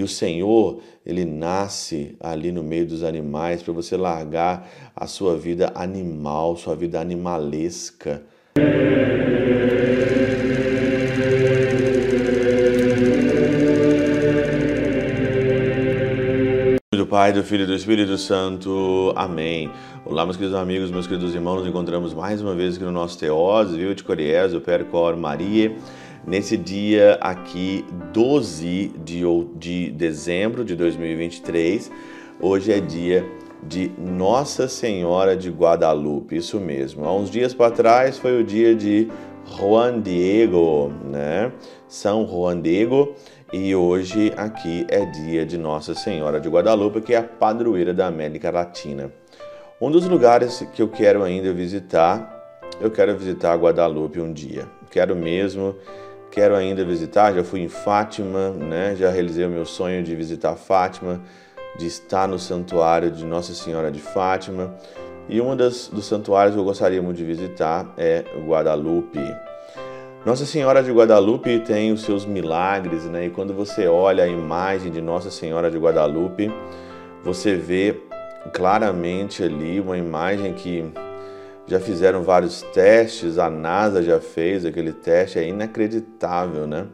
E o Senhor, ele nasce ali no meio dos animais para você largar a sua vida animal, sua vida animalesca. do Pai, do Filho e do Espírito Santo. Amém. Olá, meus queridos amigos, meus queridos irmãos, nos encontramos mais uma vez aqui no nosso Teós, viu, de Coriés, o Percor Maria, nesse dia aqui, 12 de, de dezembro de 2023. Hoje é dia de Nossa Senhora de Guadalupe, isso mesmo. Há uns dias para trás foi o dia de Juan Diego, né? São Juan Diego e hoje aqui é dia de Nossa Senhora de Guadalupe, que é a padroeira da América Latina. Um dos lugares que eu quero ainda visitar, eu quero visitar Guadalupe um dia. Quero mesmo, quero ainda visitar. Já fui em Fátima, né? Já realizei o meu sonho de visitar Fátima, de estar no santuário de Nossa Senhora de Fátima. E um dos santuários que eu gostaria muito de visitar é Guadalupe. Nossa Senhora de Guadalupe tem os seus milagres, né? E quando você olha a imagem de Nossa Senhora de Guadalupe, você vê claramente ali uma imagem que já fizeram vários testes, a NASA já fez aquele teste, é inacreditável, né?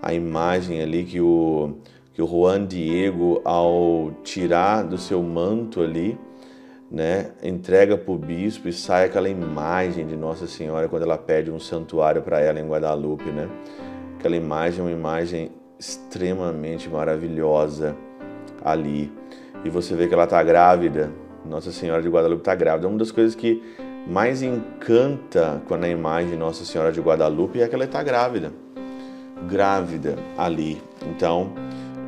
A imagem ali que o, que o Juan Diego, ao tirar do seu manto ali, né, entrega para o bispo e sai aquela imagem de Nossa Senhora quando ela pede um santuário para ela em Guadalupe, né? Aquela imagem é uma imagem extremamente maravilhosa ali. E você vê que ela está grávida. Nossa Senhora de Guadalupe está grávida. Uma das coisas que mais encanta quando a imagem de Nossa Senhora de Guadalupe é que ela está grávida. Grávida ali. Então,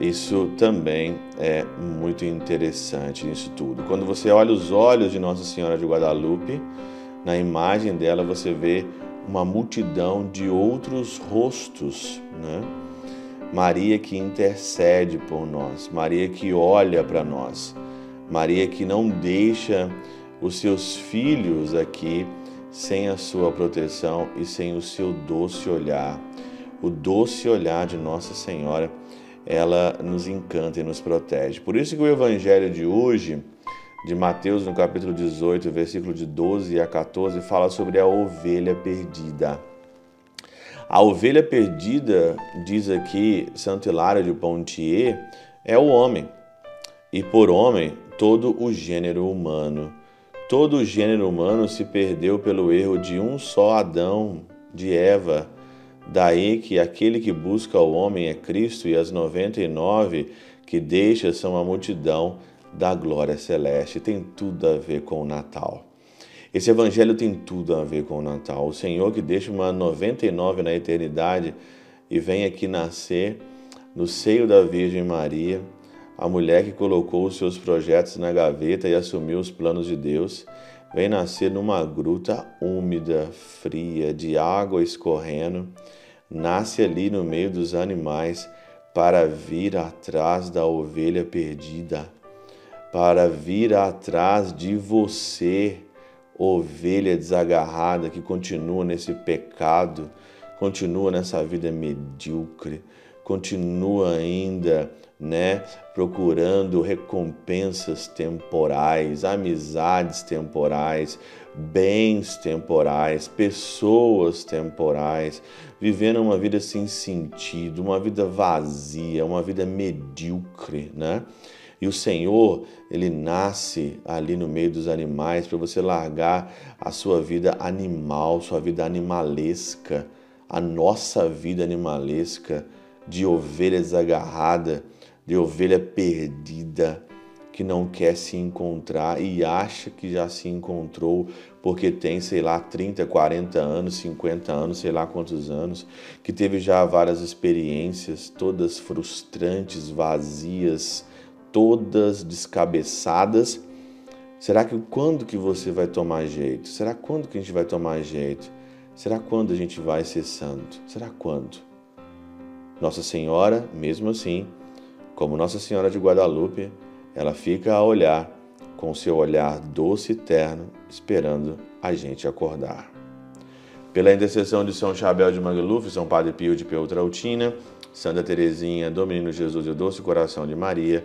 isso também é muito interessante isso tudo. Quando você olha os olhos de Nossa Senhora de Guadalupe, na imagem dela você vê uma multidão de outros rostos, né? Maria que intercede por nós, Maria que olha para nós, Maria que não deixa os seus filhos aqui sem a sua proteção e sem o seu doce olhar. O doce olhar de Nossa Senhora ela nos encanta e nos protege. Por isso que o evangelho de hoje, de Mateus, no capítulo 18, versículo de 12 a 14, fala sobre a ovelha perdida. A ovelha perdida, diz aqui Santo Hilário de Pontier, é o homem. E por homem, todo o gênero humano. Todo o gênero humano se perdeu pelo erro de um só Adão, de Eva Daí que aquele que busca o homem é Cristo e as 99 que deixa são a multidão da glória celeste. Tem tudo a ver com o Natal. Esse evangelho tem tudo a ver com o Natal. O Senhor que deixa uma 99 na eternidade e vem aqui nascer no seio da Virgem Maria, a mulher que colocou os seus projetos na gaveta e assumiu os planos de Deus, vem nascer numa gruta úmida, fria, de água escorrendo nasce ali no meio dos animais para vir atrás da ovelha perdida, para vir atrás de você, ovelha desagarrada que continua nesse pecado, continua nessa vida medíocre, continua ainda, né, procurando recompensas temporais, amizades temporais, bens temporais, pessoas temporais, vivendo uma vida sem sentido, uma vida vazia, uma vida medíocre, né? E o Senhor, ele nasce ali no meio dos animais para você largar a sua vida animal, sua vida animalesca, a nossa vida animalesca de ovelha desagarrada, de ovelha perdida, que não quer se encontrar e acha que já se encontrou porque tem, sei lá, 30, 40 anos, 50 anos, sei lá quantos anos, que teve já várias experiências, todas frustrantes, vazias, todas descabeçadas. Será que quando que você vai tomar jeito? Será quando que a gente vai tomar jeito? Será quando a gente vai ser santo? Será quando? Nossa Senhora, mesmo assim, como Nossa Senhora de Guadalupe, ela fica a olhar com seu olhar doce e terno, esperando a gente acordar. Pela intercessão de São Chabel de Magaluf, São Padre Pio de Peutrautina, Santa Teresinha, do Menino Jesus e o Doce Coração de Maria,